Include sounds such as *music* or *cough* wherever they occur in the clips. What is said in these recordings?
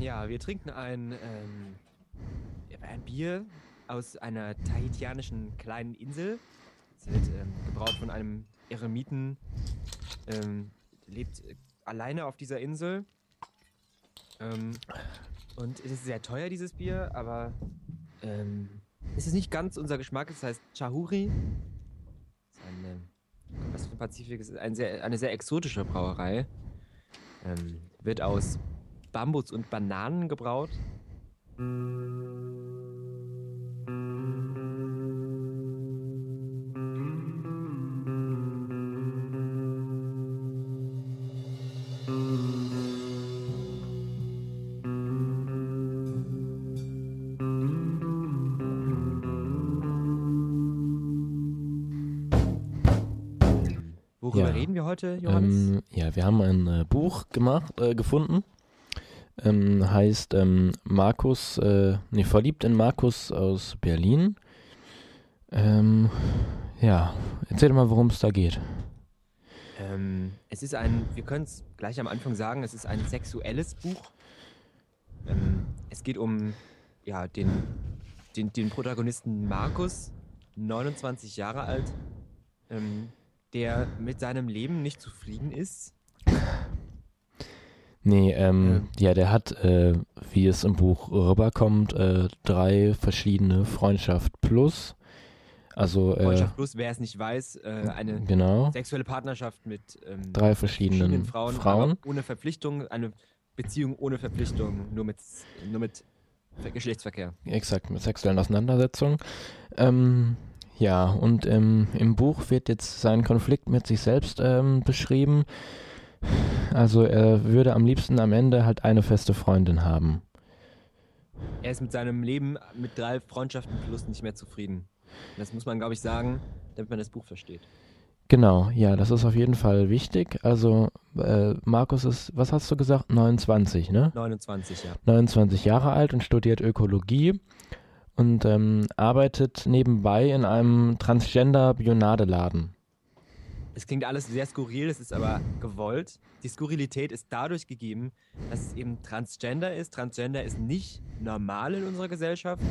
Ja, wir trinken ein, ähm, ein Bier aus einer tahitianischen kleinen Insel. Es wird ähm, gebraut von einem Eremiten. Ähm, lebt äh, alleine auf dieser Insel. Ähm, und es ist sehr teuer, dieses Bier, aber ähm, es ist nicht ganz unser Geschmack. Es heißt Chahuri. Für Pazifik. Ist ein sehr, eine sehr exotische Brauerei. Ähm, wird aus Bambus und Bananen gebraut. Worüber Ja. reden wir heute, Johannes? Ähm, ja, wir haben ein äh, Buch gemacht, äh, gefunden. Ähm, heißt ähm, Markus, äh, nee, verliebt in Markus aus Berlin. Ähm, ja, erzähl mal, worum es da geht. Ähm, es ist ein, wir können es gleich am Anfang sagen, es ist ein sexuelles Buch. Ähm, es geht um ja, den, den, den Protagonisten Markus, 29 Jahre alt, ähm, der mit seinem Leben nicht zufrieden ist. Nee, ähm, ja, der hat, äh, wie es im Buch rüberkommt, äh, drei verschiedene Freundschaft plus. Also, äh, Freundschaft plus, wer es nicht weiß, äh, eine genau, sexuelle Partnerschaft mit ähm, drei verschiedenen, verschiedenen Frauen, Frauen. ohne Verpflichtung, eine Beziehung ohne Verpflichtung, nur mit, nur mit Ver- Geschlechtsverkehr. Exakt, mit sexuellen Auseinandersetzungen. Ähm, ja, und ähm, im Buch wird jetzt sein Konflikt mit sich selbst ähm, beschrieben. Also er würde am liebsten am Ende halt eine feste Freundin haben. Er ist mit seinem Leben mit drei Freundschaften plus nicht mehr zufrieden. Das muss man, glaube ich, sagen, damit man das Buch versteht. Genau, ja, das ist auf jeden Fall wichtig. Also äh, Markus ist, was hast du gesagt, 29, ne? 29, ja. 29 Jahre alt und studiert Ökologie und ähm, arbeitet nebenbei in einem Transgender-Bionadeladen. Es klingt alles sehr skurril, es ist aber gewollt. Die Skurrilität ist dadurch gegeben, dass es eben Transgender ist. Transgender ist nicht normal in unserer Gesellschaft.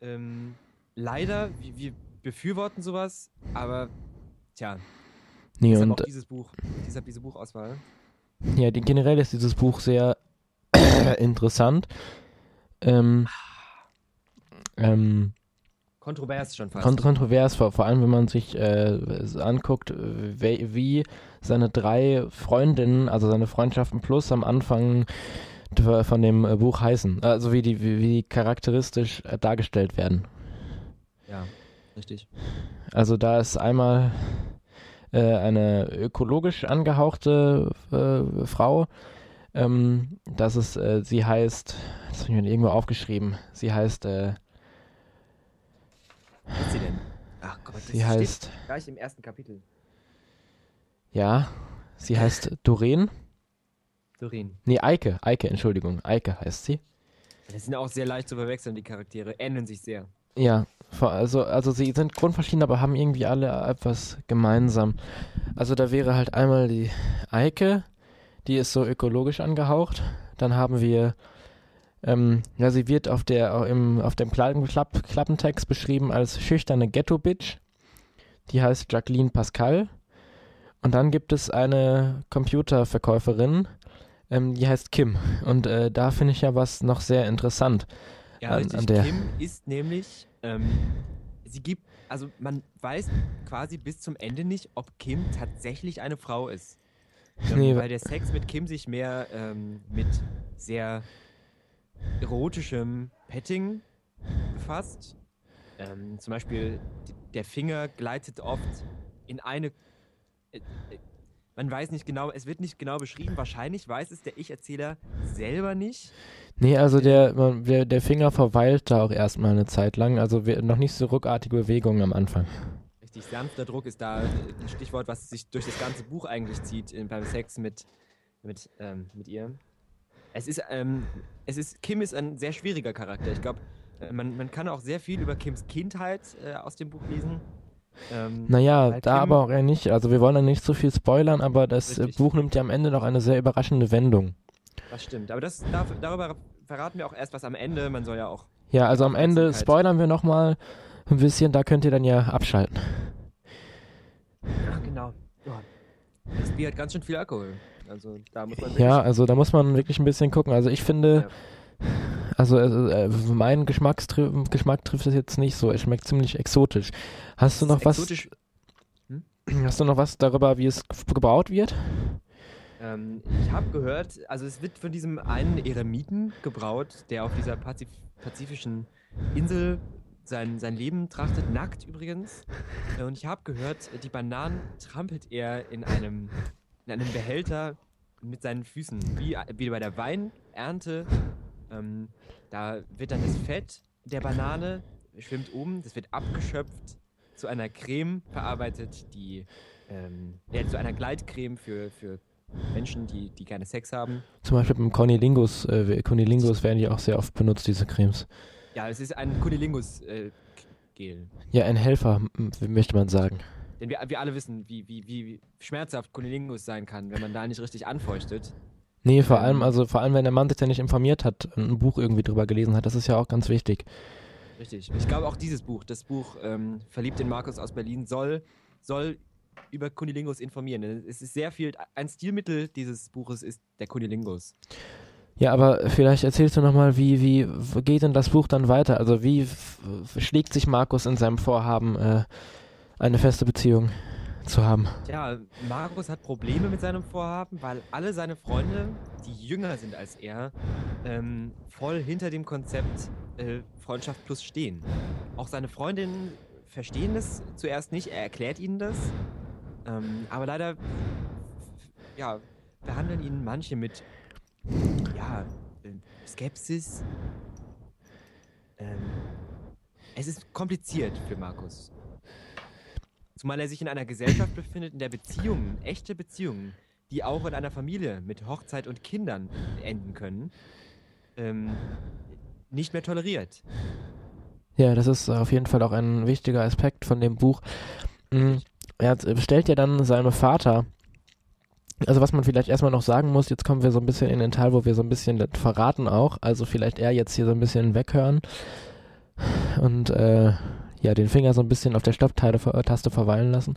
Ähm, leider, wir, wir befürworten sowas, aber tja, Nee, deshalb und auch dieses Buch, deshalb diese Buchauswahl. Ja, generell ist dieses Buch sehr *coughs* interessant. Ähm, ähm, Kontrovers schon fast. kon kontrovers, vor, vor allem wenn man sich äh, anguckt, wie, seine drei Freundinnen, also seine Freundschaften plus am Anfang von dem äh, Buch heißen. Also wie die, wie, die charakteristisch äh, dargestellt werden. ja, richtig. Also da ist einmal äh, eine ökologisch angehauchte äh, Frau. Ähm, das ist, äh, sie heißt, das habe ich mir irgendwo aufgeschrieben. Sie heißt, ist sie denn? Ach Gott, das sie steht heißt, gleich im ersten Kapitel. ja, sie heißt Doreen. Doreen. Nee, Eike, Eike, Entschuldigung, Eike heißt sie. Das sind auch sehr leicht zu verwechseln, die Charaktere. Ähneln sich sehr. Ja, also, also sie sind grundverschieden, aber haben irgendwie alle etwas gemeinsam. Also da wäre halt einmal die Eike, die ist so ökologisch angehaucht. Dann haben wir, ähm, ja, sie wird auf der im, auf dem Klapp, Klappentext beschrieben als schüchterne Ghetto-Bitch. Die heißt Jacqueline Pascal. Und dann gibt es eine Computerverkäuferin, ähm, die heißt Kim. Und äh, da finde ich ja was noch sehr interessant. Ja, An- richtig. an der- Kim ist nämlich, ähm, sie gibt, also man weiß quasi bis zum Ende nicht, ob Kim tatsächlich eine Frau ist. Ähm, Nee, weil der Sex mit Kim sich mehr ähm, mit sehr erotischem Petting befasst. Ähm, zum Beispiel der Finger gleitet oft in eine. Äh, äh, man weiß nicht genau, es wird nicht genau beschrieben. Wahrscheinlich weiß es der Ich-Erzähler selber nicht. Nee, also der, man- der, der Finger verweilt da auch erstmal eine Zeit lang. Also noch nicht so ruckartige Bewegungen am Anfang. Richtig sanfter Druck ist da ein Stichwort, was sich durch das ganze Buch eigentlich zieht in, beim Sex mit, mit, ähm, mit ihr. Es ist, ähm, es ist, Kim ist ein sehr schwieriger Charakter. Ich glaube, äh, man, man kann auch sehr viel über Kims Kindheit äh, aus dem Buch lesen. Ähm, Naja, da Kim- aber auch eher nicht. Also wir wollen ja nicht zu viel spoilern, aber das äh, Richtig. Buch nimmt ja am Ende noch eine sehr überraschende Wendung. das stimmt. Aber das, darf, darüber verraten wir auch erst was am Ende. Man soll ja auch. Ja, also am Ende spoilern wir nochmal ein bisschen, da könnt ihr dann ja abschalten. Ja, genau. Das Bier hat ganz schön viel Alkohol. Also da muss man Ja, also da muss man wirklich ein bisschen gucken. Also ich finde, also äh, äh, mein Geschmackstri Geschmack trifft es jetzt nicht so. Es schmeckt ziemlich exotisch. Hast du noch was? exotisch. *clears throat* Hast du noch was darüber, wie es gebraut wird? Ähm, ich habe gehört, also es wird von diesem einen Eremiten gebraut, der auf dieser Pazif pazifischen Insel sein, sein Leben trachtet, nackt übrigens. Und ich habe gehört, die Bananen trampelt er in einem, in einem Behälter mit seinen Füßen, wie, wie bei der Weinernte. Ähm, da wird dann das Fett der Banane schwimmt um, das wird abgeschöpft, zu einer Creme verarbeitet, die ähm, ja, zu einer Gleitcreme für, für Menschen, die, die gerne Sex haben. Zum Beispiel beim Conilingus, äh, Conilingus werden die auch sehr oft benutzt, diese Cremes. Ja, es ist ein Cunilingus-Gel. Ja, ein Helfer, möchte man sagen. Denn wir, wir alle wissen, wie, wie, wie schmerzhaft Cunilingus sein kann, wenn man da nicht richtig anfeuchtet. Nee, vor Ähm. allem, also vor allem, wenn der Mann sich ja nicht informiert hat, ein Buch irgendwie drüber gelesen hat, das ist ja auch ganz wichtig. Richtig. Ich glaube auch dieses Buch, das Buch ähm, Verliebt in Markus aus Berlin, soll, soll über Cunilingus informieren. Denn Es ist sehr viel, ein Stilmittel dieses Buches ist der Cunilingus. Ja, aber vielleicht erzählst du nochmal, wie, wie geht denn das Buch dann weiter? Also wie schlägt sich Markus in seinem Vorhaben, äh, eine feste Beziehung zu haben? Tja, Markus hat Probleme mit seinem Vorhaben, weil alle seine Freunde, die jünger sind als er, ähm, voll hinter dem Konzept äh, Freundschaft plus stehen. Auch seine Freundinnen verstehen das zuerst nicht, er erklärt ihnen das. Ähm, aber leider ja, behandeln ihn manche mit ja, äh, Skepsis. Ähm, es ist kompliziert für Markus. Zumal er sich in einer Gesellschaft befindet, in der Beziehungen, echte Beziehungen, die auch in einer Familie mit Hochzeit und Kindern enden können, ähm, nicht mehr toleriert. Ja, das ist auf jeden Fall auch ein wichtiger Aspekt von dem Buch. Mm, Er stellt ja dann seinem Vater, also was man vielleicht erstmal noch sagen muss, jetzt kommen wir so ein bisschen in den Teil, wo wir so ein bisschen verraten auch, also vielleicht er jetzt hier so ein bisschen weghören und äh, ja, den Finger so ein bisschen auf der Stopptaste verweilen lassen.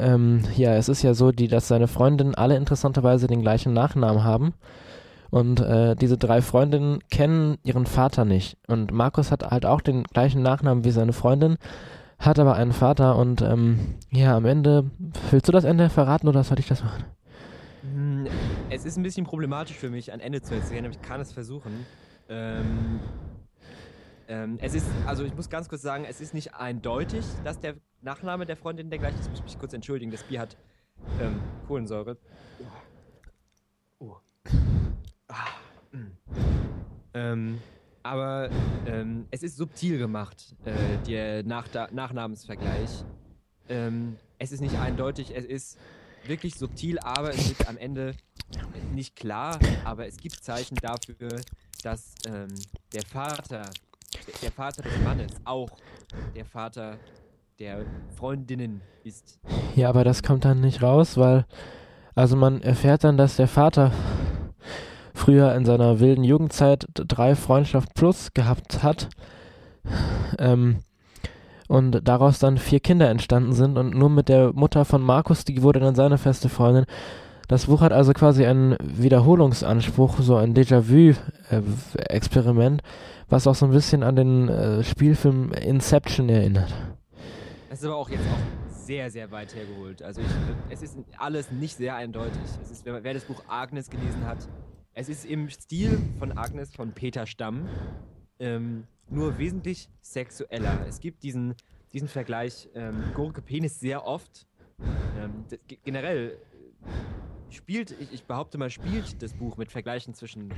Ähm, ja, es ist ja so, die, dass seine Freundinnen alle interessanterweise den gleichen Nachnamen haben. Und äh, diese drei Freundinnen kennen ihren Vater nicht. Und Markus hat halt auch den gleichen Nachnamen wie seine Freundin, hat aber einen Vater und ähm, ja, am Ende, willst du das Ende verraten oder soll ich das machen? Hm, Es ist ein bisschen problematisch für mich, ein Ende zu erzählen, aber ich kann es versuchen. Ähm, ähm, es ist, also ich muss ganz kurz sagen, es ist nicht eindeutig, dass der Nachname der Freundin der gleiche ist. Ich muss mich kurz entschuldigen, das Bier hat ähm, Kohlensäure. Oh. Oh. Ah, mm. ähm, aber ähm, es ist subtil gemacht, äh, der Nach Nachnamensvergleich. Ähm, es ist nicht eindeutig, es ist wirklich subtil, aber es ist am Ende nicht klar. Aber es gibt Zeichen dafür, dass ähm, der Vater, der Vater des Mannes auch der Vater der Freundinnen ist. Ja, aber das kommt dann nicht raus, weil, also man erfährt dann, dass der Vater früher in seiner wilden Jugendzeit drei Freundschaft plus gehabt hat. Ähm, und daraus dann vier Kinder entstanden sind und nur mit der Mutter von Markus, die wurde dann seine feste Freundin. Das Buch hat also quasi einen Wiederholungsanspruch, so ein Déjà-vu-Experiment, was auch so ein bisschen an den äh, Spielfilm Inception erinnert. Das ist aber auch jetzt auch sehr, sehr weit hergeholt. Also ich, es ist alles nicht sehr eindeutig. Es ist, wer, das Buch Agnes gelesen hat, es ist im Stil von Agnes von Peter Stamm, ähm, nur wesentlich sexueller. Es gibt diesen, diesen Vergleich ähm, Gurke Penis sehr oft. Ähm, generell äh, spielt, ich, ich behaupte mal, spielt das Buch mit Vergleichen zwischen äh,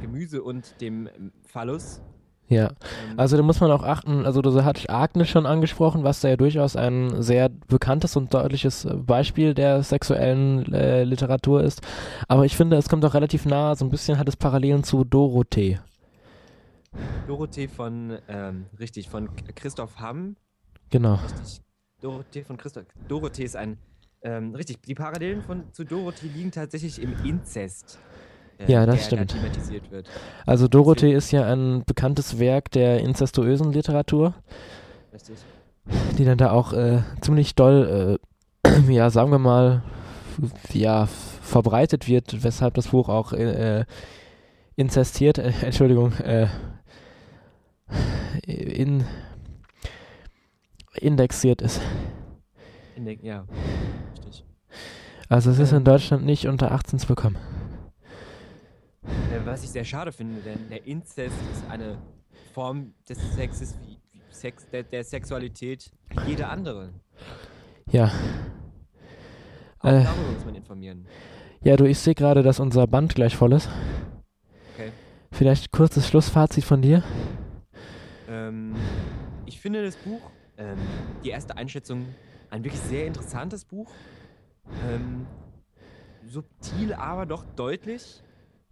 Gemüse und dem ähm, Phallus. Ja. Ähm, Also da muss man auch achten, also du hattest Agnes schon angesprochen, was da ja durchaus ein sehr bekanntes und deutliches äh, Beispiel der sexuellen äh, Literatur ist. Aber ich finde, es kommt auch relativ nah, so ein bisschen hat es Parallelen zu Dorothee. Dorothee von, ähm, richtig, von Christoph Hamm. Genau. Richtig. Dorothee von Christoph. Dorothee ist ein. Ähm, richtig, die Parallelen von, zu Dorothee liegen tatsächlich im Inzest. äh, Ja, das der da stimmt. wird. Also Dorothee ist ja ein bekanntes Werk der inzestuösen Literatur, Richtig. die dann da auch äh, ziemlich doll, äh, *clears throat* ja, sagen wir mal, ja, verbreitet wird, weshalb das Buch auch äh, inzestiert, äh, Entschuldigung, äh, in, indexiert ist. In der, ja, richtig. Also es ist in Ähm. Deutschland nicht unter 18 zu bekommen. Was ich sehr schade finde, denn der Inzest ist eine Form des Sexes wie, wie Sex, der, der Sexualität wie jede andere. Ja. Auch Äh. darüber muss man informieren. Ja, du, ich sehe gerade, dass unser Band gleich voll ist. Okay. Vielleicht kurzes Schlussfazit von dir. Ähm, ich finde das Buch, ähm, die erste Einschätzung, ein wirklich sehr interessantes Buch. Ähm, subtil, aber doch deutlich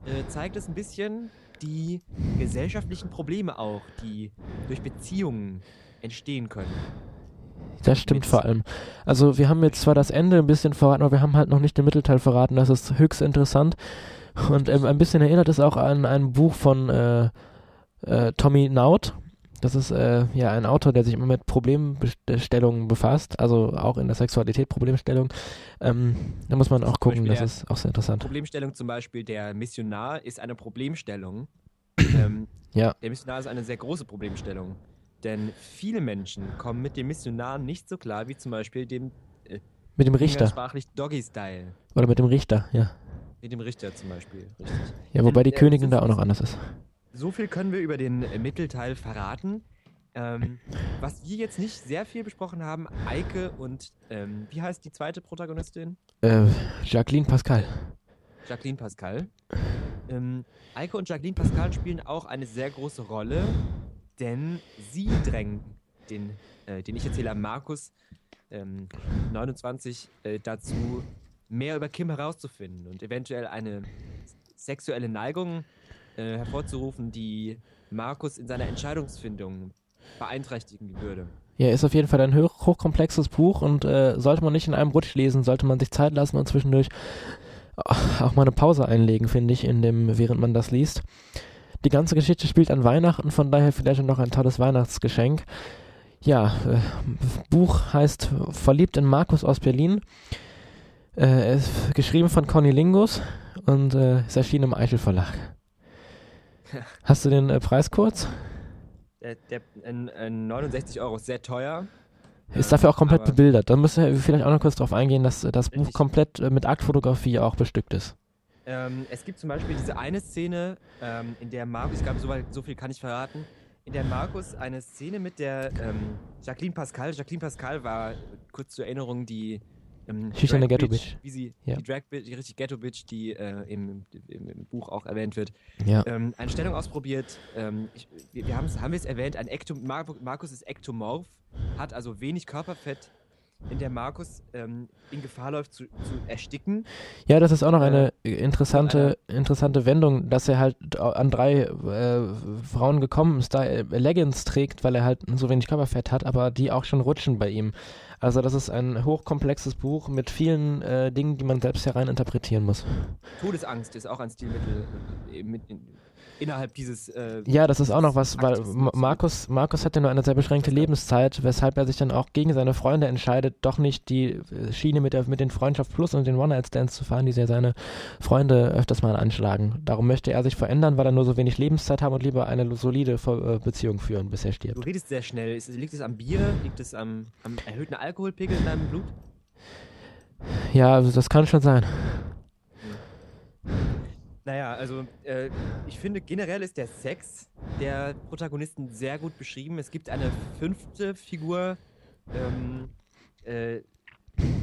äh, zeigt es ein bisschen die gesellschaftlichen Probleme auch, die durch Beziehungen entstehen können. Das stimmt vor allem. Also wir haben jetzt zwar das Ende ein bisschen verraten, aber wir haben halt noch nicht den Mittelteil verraten. Das ist höchst interessant. Und ähm, ein bisschen erinnert es auch an ein Buch von äh, äh, Tommy Naut. Das ist äh, ja ein Autor, der sich immer mit Problemstellungen befasst, also auch in der Sexualität Problemstellung. Ähm, da muss man auch gucken, das ist auch sehr interessant. Problemstellung zum Beispiel, der Missionar ist eine Problemstellung. *clears throat* ähm, Ja. Der Missionar ist eine sehr große Problemstellung. Denn viele Menschen kommen mit dem Missionar nicht so klar wie zum Beispiel dem Mit dem Richter umgangssprachlich Doggy-Style. oder mit dem Richter, ja. Mit dem Richter zum Beispiel. Richtig. Ja, wobei die äh, Königin da auch noch anders ist. So viel können wir über den äh, Mittelteil verraten. Ähm, was wir jetzt nicht sehr viel besprochen haben, Eike und ähm, wie heißt die zweite Protagonistin? Äh, Jacqueline Pascal. Jacqueline Pascal. Ähm, Eike und Jacqueline Pascal spielen auch eine sehr große Rolle, denn sie drängen den, äh, den Ich-Erzähler Markus ähm, 29 äh, dazu, mehr über Kim herauszufinden und eventuell eine sexuelle Neigung äh, hervorzurufen, die Markus in seiner Entscheidungsfindung beeinträchtigen würde. Ja, ist auf jeden Fall ein hoch, hochkomplexes Buch und äh, sollte man nicht in einem Rutsch lesen, sollte man sich Zeit lassen und zwischendurch auch mal eine Pause einlegen, finde ich, in dem, während man das liest. Die ganze Geschichte spielt an Weihnachten, von daher vielleicht noch ein tolles Weihnachtsgeschenk. Ja, äh, Buch heißt Verliebt in Markus aus Berlin. Äh, ist geschrieben von Conny Lingus und äh, ist erschienen im Eichel Verlag. Hast du den äh, Preis kurz? Der, der, ein 69 Euro ist sehr teuer. Ist dafür auch komplett bebildert. Da müssen wir vielleicht auch noch kurz darauf eingehen, dass äh, das Buch komplett äh, mit Aktfotografie auch bestückt ist. Ähm, es gibt zum Beispiel diese eine Szene, ähm, in der Markus, ich glaube, so, so viel kann ich verraten, in der Markus eine Szene mit der ähm, Jacqueline Pascal. Jacqueline Pascal war, kurz zur Erinnerung, die ähm, Schüchterne Drag Ghetto Bitch. Wie sie, Ja. die Drag Bitch, die richtig Ghetto Bitch, die äh, im, im, im Buch auch erwähnt wird. Ja. Ähm, eine Stellung ausprobiert. Ähm, ich, wir wir haben wir es erwähnt, ein Ekto, Mar Markus ist ektomorph, hat also wenig Körperfett, in der Markus ähm, in Gefahr läuft zu, zu ersticken. Ja, das ist auch noch Äh, eine interessante, interessante Wendung, dass er halt an drei äh, Frauen gekommen ist, da er Leggings trägt, weil er halt so wenig Körperfett hat, aber die auch schon rutschen bei ihm. Also das ist ein hochkomplexes Buch mit vielen äh, Dingen, die man selbst hereininterpretieren muss. Todesangst ist auch ein Stilmittel äh, mit in, innerhalb dieses. Äh, Ja, das ist auch noch was, weil Ma- Markus, Markus hat ja nur eine sehr beschränkte Lebenszeit, weshalb er sich dann auch gegen seine Freunde entscheidet, doch nicht die äh, Schiene mit, der, mit den Freundschaft Plus und den One-Night-Stands zu fahren, die ja seine Freunde öfters mal anschlagen. Darum möchte er sich verändern, weil er nur so wenig Lebenszeit haben und lieber eine solide äh, Beziehung führen, bis er Du stirbt. redest sehr schnell. Liegt es am Bier? Liegt es am, am erhöhten Alkoholpegel in deinem Blut? Ja, also das kann schon sein. Also äh, ich finde generell ist der Sex der Protagonisten sehr gut beschrieben. Es gibt eine fünfte Figur, ähm, äh,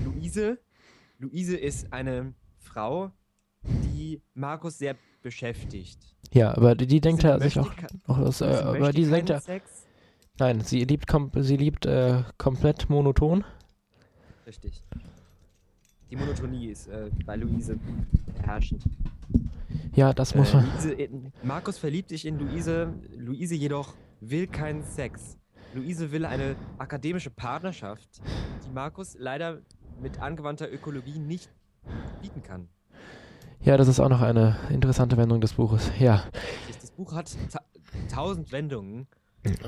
Luise. Luise ist eine Frau, die Markus sehr beschäftigt. Ja, aber die, die denkt er sich auch, auch das, äh, aber die denkt er, Sex. nein, sie liebt, kom sie liebt äh, komplett monoton. Richtig. Die Monotonie ist äh, bei Luise herrschend. Ja, das muss Äh, man. Luise, äh, Markus verliebt sich in Luise, Luise jedoch will keinen Sex. Luise will eine akademische Partnerschaft, die Markus leider mit angewandter Ökologie nicht bieten kann. Ja, das ist auch noch eine interessante Wendung des Buches. Ja. Das Buch hat ta tausend Wendungen,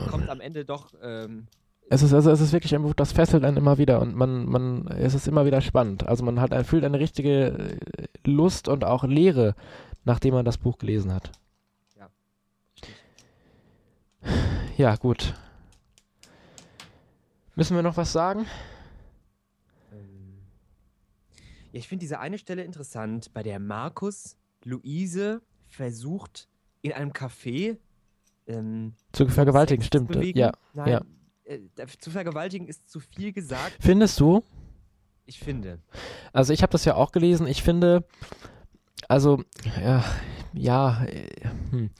kommt am Ende doch. Ähm, es ist also es ist wirklich ein Buch, das fesselt einen immer wieder und man man es ist immer wieder spannend. Also man hat fühlt eine richtige äh, Lust und auch Leere, nachdem man das Buch gelesen hat. Ja. Ja, gut. Müssen wir noch was sagen? Ähm, ja, ich finde diese eine Stelle interessant, bei der Markus Luise versucht, in einem Café ähm, zu vergewaltigen, stimmt. Bewegen. Ja, Nein, ja. Äh, zu vergewaltigen ist zu viel gesagt. Findest du? Ich finde. Also ich habe das ja auch gelesen. Ich finde, also ja, ja, äh, hm.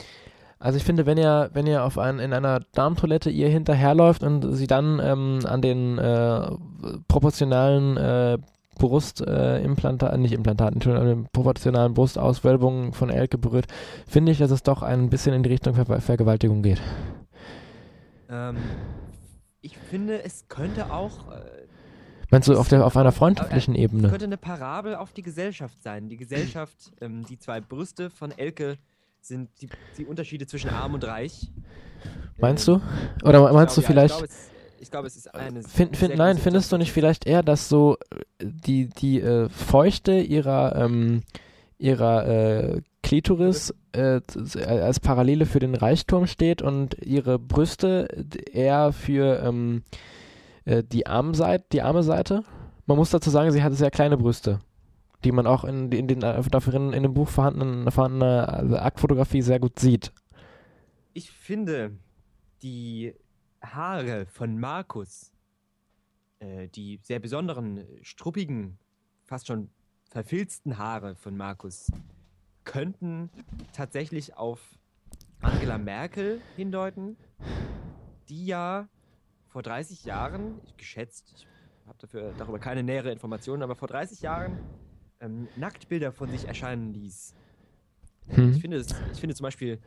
Also ich finde, wenn ihr, wenn ihr auf ein, in einer Darmtoilette ihr hinterherläuft und sie dann ähm, an den äh, proportionalen äh, Brustimplantaten, äh, nicht Implantaten, an den proportionalen Brustauswölbungen von Elke berührt, finde ich, dass es doch ein bisschen in die Richtung Ver Vergewaltigung geht. Ähm, ich finde, es könnte auch. Äh, Meinst du auf, der, auf einer freundschaftlichen Ebene? Es könnte eine Parabel auf die Gesellschaft sein. Die Gesellschaft, *clears throat* ähm, die zwei Brüste von Elke sind die, die Unterschiede zwischen arm und reich. Meinst du? Oder meinst glaube, du vielleicht. Ja, ich glaube, es, ist eine. Find, find, nein, findest du nicht vielleicht eher, dass so äh, die, die äh, Feuchte ihrer, ähm, ihrer äh, Klitoris äh, als Parallele für den Reichtum steht und ihre Brüste eher für ähm, äh, die, Armseite, die arme Seite? Man muss dazu sagen, sie hatte sehr kleine Brüste die man auch in, in den äh, dafür in, in dem Buch vorhandenen vorhandene also Aktfotografie sehr gut sieht. Ich finde die Haare von Markus, äh, die sehr besonderen, struppigen, fast schon verfilzten Haare von Markus, könnten tatsächlich auf Angela Merkel hindeuten, die ja vor 30 Jahren, geschätzt, ich habe dafür darüber keine nähere Informationen, aber vor 30 Jahren ähm, Nacktbilder von sich erscheinen ließ. Hm. Ich, finde es, ich finde zum Beispiel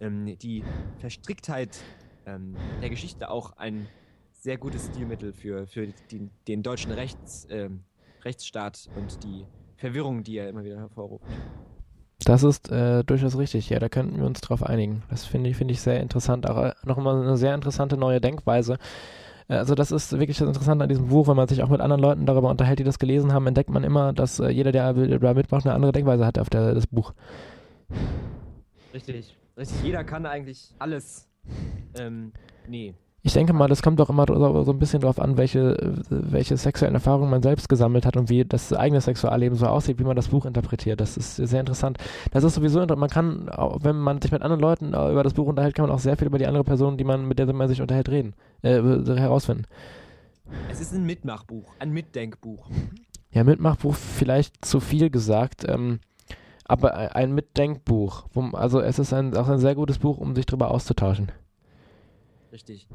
ähm, die Verstricktheit ähm, der Geschichte auch ein sehr gutes Stilmittel für, für die, den deutschen Rechts, ähm, Rechtsstaat und die Verwirrung, die er immer wieder hervorruft. Das ist äh, durchaus richtig, ja, da könnten wir uns drauf einigen. Das finde ich, finde ich sehr interessant, auch äh, nochmal eine sehr interessante neue Denkweise, äh, also das ist wirklich das Interessante an diesem Buch, wenn man sich auch mit anderen Leuten darüber unterhält, die das gelesen haben, entdeckt man immer, dass äh, jeder, der da mitmacht, eine andere Denkweise hat auf der, das Buch. Richtig, richtig. Jeder kann eigentlich alles. Ähm, nee. Ich denke mal, das kommt doch immer so, so ein bisschen darauf an, welche, welche sexuellen Erfahrungen man selbst gesammelt hat und wie das eigene Sexualleben so aussieht, wie man das Buch interpretiert. Das ist sehr interessant. Das ist sowieso, man kann, wenn man sich mit anderen Leuten über das Buch unterhält, kann man auch sehr viel über die andere Person, die man, mit der man sich unterhält, reden, äh, herausfinden. Es ist ein Mitmachbuch, ein Mitdenkbuch. Ja, Mitmachbuch vielleicht zu viel gesagt. Ähm, aber ein Mitdenkbuch. Also es ist ein, auch ein sehr gutes Buch, um sich darüber auszutauschen. Richtig.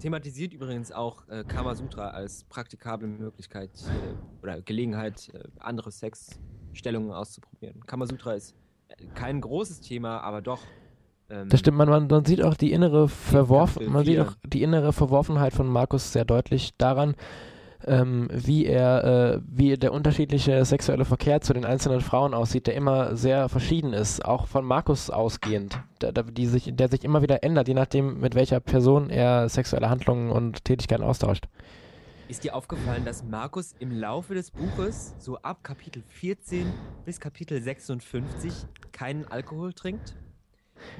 Thematisiert übrigens auch äh, Kamasutra als praktikable Möglichkeit äh, oder Gelegenheit, äh, andere Sexstellungen auszuprobieren. Kamasutra ist äh, kein großes Thema, aber doch. Ähm, das stimmt, man, man, man sieht auch die innere Verworfen, man sieht auch die innere Verworfenheit von Markus sehr deutlich daran, ähm, wie er, äh, wie der unterschiedliche sexuelle Verkehr zu den einzelnen Frauen aussieht, der immer sehr verschieden ist, auch von Markus ausgehend, der, die sich, der sich immer wieder ändert, je nachdem, mit welcher Person er sexuelle Handlungen und Tätigkeiten austauscht. Ist dir aufgefallen, dass Markus im Laufe des Buches, so ab Kapitel 14 bis Kapitel 56, keinen Alkohol trinkt?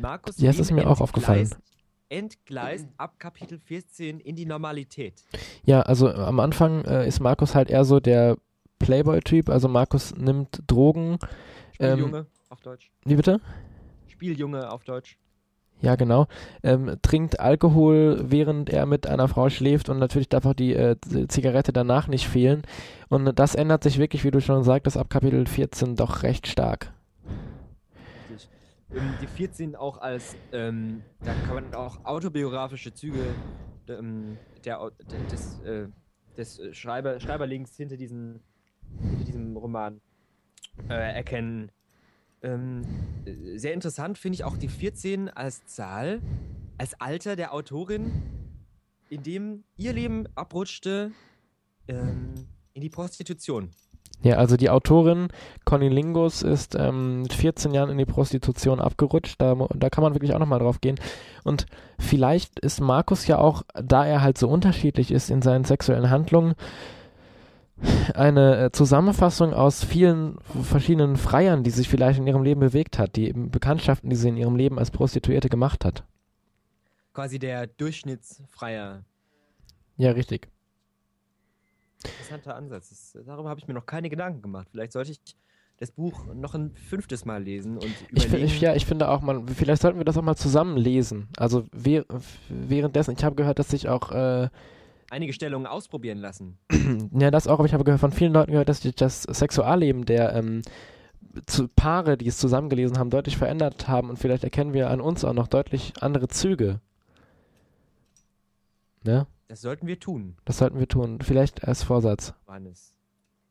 Markus ja, das ist mir auch aufgefallen entgleist ab Kapitel 14 in die Normalität. Ja, also am Anfang äh, ist Markus halt eher so der Playboy-Typ. Also Markus nimmt Drogen. Spieljunge ähm, auf Deutsch. Wie bitte? Spieljunge auf Deutsch. Ja, genau. Ähm, trinkt Alkohol, während er mit einer Frau schläft und natürlich darf auch die äh, Zigarette danach nicht fehlen. Und das ändert sich wirklich, wie du schon sagtest, ab Kapitel 14 doch recht stark die 14 auch als, ähm, da kann man auch autobiografische Züge ähm, der, des, äh, des Schreiber, Schreiberlings hinter, diesen, hinter diesem Roman äh, erkennen. Ähm, sehr interessant finde ich auch die 14 als Zahl, als Alter der Autorin. in dem ihr Leben abrutschte ähm, in die Prostitution. Ja, also die Autorin Conny Lingus ist ähm, mit 14 Jahren in die Prostitution abgerutscht. Da, da kann man wirklich auch nochmal drauf gehen. Und vielleicht ist Markus ja auch, da er halt so unterschiedlich ist in seinen sexuellen Handlungen, eine äh, Zusammenfassung aus vielen verschiedenen Freiern, die sich vielleicht in ihrem Leben bewegt hat, die Bekanntschaften, die sie in ihrem Leben als Prostituierte gemacht hat. Quasi der Durchschnittsfreier. Ja, richtig. Interessanter Ansatz. Das, darüber habe ich mir noch keine Gedanken gemacht. Vielleicht sollte ich das Buch noch ein fünftes Mal lesen und überlegen. Ich, ja, ich finde auch, man, vielleicht sollten wir das auch mal zusammen lesen. Also währenddessen, ich habe gehört, dass sich auch äh, einige Stellungen ausprobieren lassen. *clears throat* ja, das auch, aber ich habe gehört, von vielen Leuten gehört, dass sich das Sexualleben der ähm, Paare, die es zusammengelesen haben, deutlich verändert haben und vielleicht erkennen wir an uns auch noch deutlich andere Züge. Ja? Das sollten wir tun. Das sollten wir tun. Vielleicht als Vorsatz. Johannes.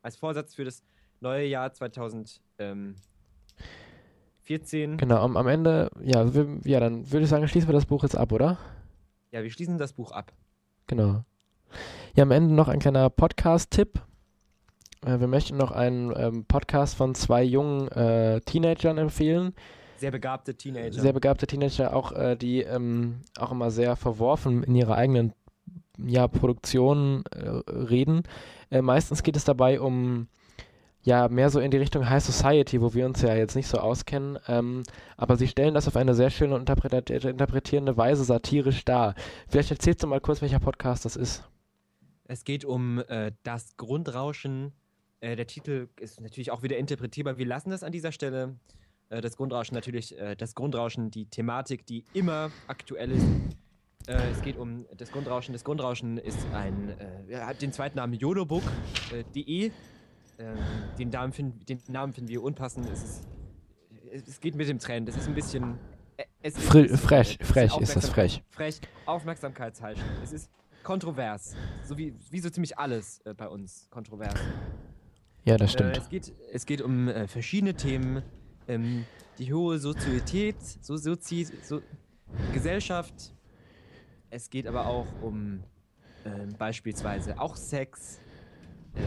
Als Vorsatz für das neue Jahr 2014. Genau, am, am Ende, ja, wir, ja, dann würde ich sagen, schließen wir das Buch jetzt ab, oder? Ja, wir schließen das Buch ab. Genau. Ja, am Ende noch ein kleiner Podcast-Tipp. Äh, wir möchten noch einen ähm, Podcast von zwei jungen äh, Teenagern empfehlen. Sehr begabte Teenager. Sehr begabte Teenager, auch äh, die ähm, auch immer sehr verworfen in ihrer eigenen ja, Produktionen äh, reden. Äh, meistens geht es dabei um ja mehr so in die Richtung High Society, wo wir uns ja jetzt nicht so auskennen. Ähm, aber sie stellen das auf eine sehr schöne und interpretierende Weise satirisch dar. Vielleicht erzählst du mal kurz, welcher Podcast das ist. Es geht um äh, das Grundrauschen. Äh, der Titel ist natürlich auch wieder interpretierbar. Wir lassen das an dieser Stelle. Äh, das Grundrauschen natürlich, äh, das Grundrauschen, die Thematik, die immer aktuell ist. Äh, es geht um das Grundrauschen. Das Grundrauschen ist ein, äh, hat den zweiten Namen yolobook.de. Äh, ähm, den, Namen find, den Namen finden wir unpassend. Es, ist, es geht mit dem Trend. Es ist ein bisschen. Äh, es ist, Fri frech, frech ist, das frech. Frech, Aufmerksamkeitsheischend. Es ist kontrovers. So wie, wie so ziemlich alles äh, bei uns kontrovers. Ja, das stimmt. Äh, es, geht, es geht um verschiedene Themen. Ähm, die hohe Sozietät, so, Sozi so, Gesellschaft, es geht aber auch um ähm, beispielsweise auch Sex. Ähm,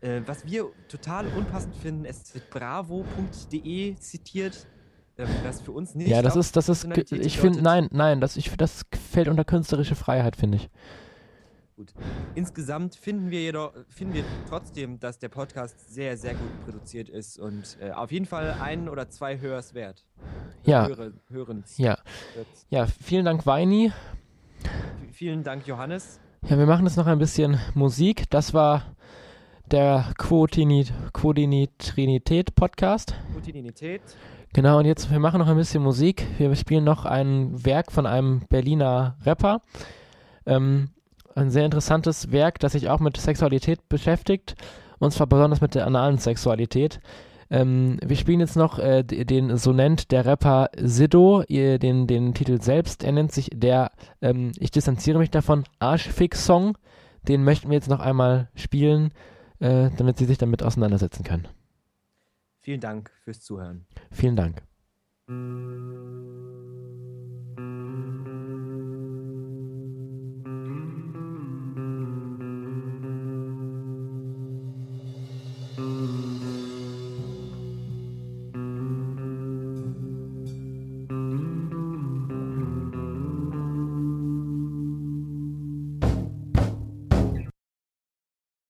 äh, was wir total unpassend finden, es wird bravo.de zitiert. Ähm, was für uns nicht. Ja, das ist, das ist, ich finde, nein, nein, das, ich, das fällt unter künstlerische Freiheit, finde ich. Gut. Insgesamt finden wir jedoch, finden wir trotzdem, dass der Podcast sehr, sehr gut produziert ist und äh, auf jeden Fall ein oder zwei Hörs wert. Ja. Höre, Hörens. Ja. Ja, vielen Dank, Weini. Vielen Dank, Johannes. Ja, wir machen jetzt noch ein bisschen Musik. Das war der Quotinität Podcast. Quotinität. Genau, und jetzt, wir machen noch ein bisschen Musik. Wir spielen noch ein Werk von einem Berliner Rapper. Ähm, ein sehr interessantes Werk, das sich auch mit Sexualität beschäftigt. Und zwar besonders mit der analen Sexualität. Ähm, wir spielen jetzt noch äh, den, so nennt der Rapper Sido den, den Titel selbst. Er nennt sich der, ähm, ich distanziere mich davon, Arschfix-Song. Den möchten wir jetzt noch einmal spielen, äh, damit Sie sich damit auseinandersetzen können. Vielen Dank fürs Zuhören. Vielen Dank.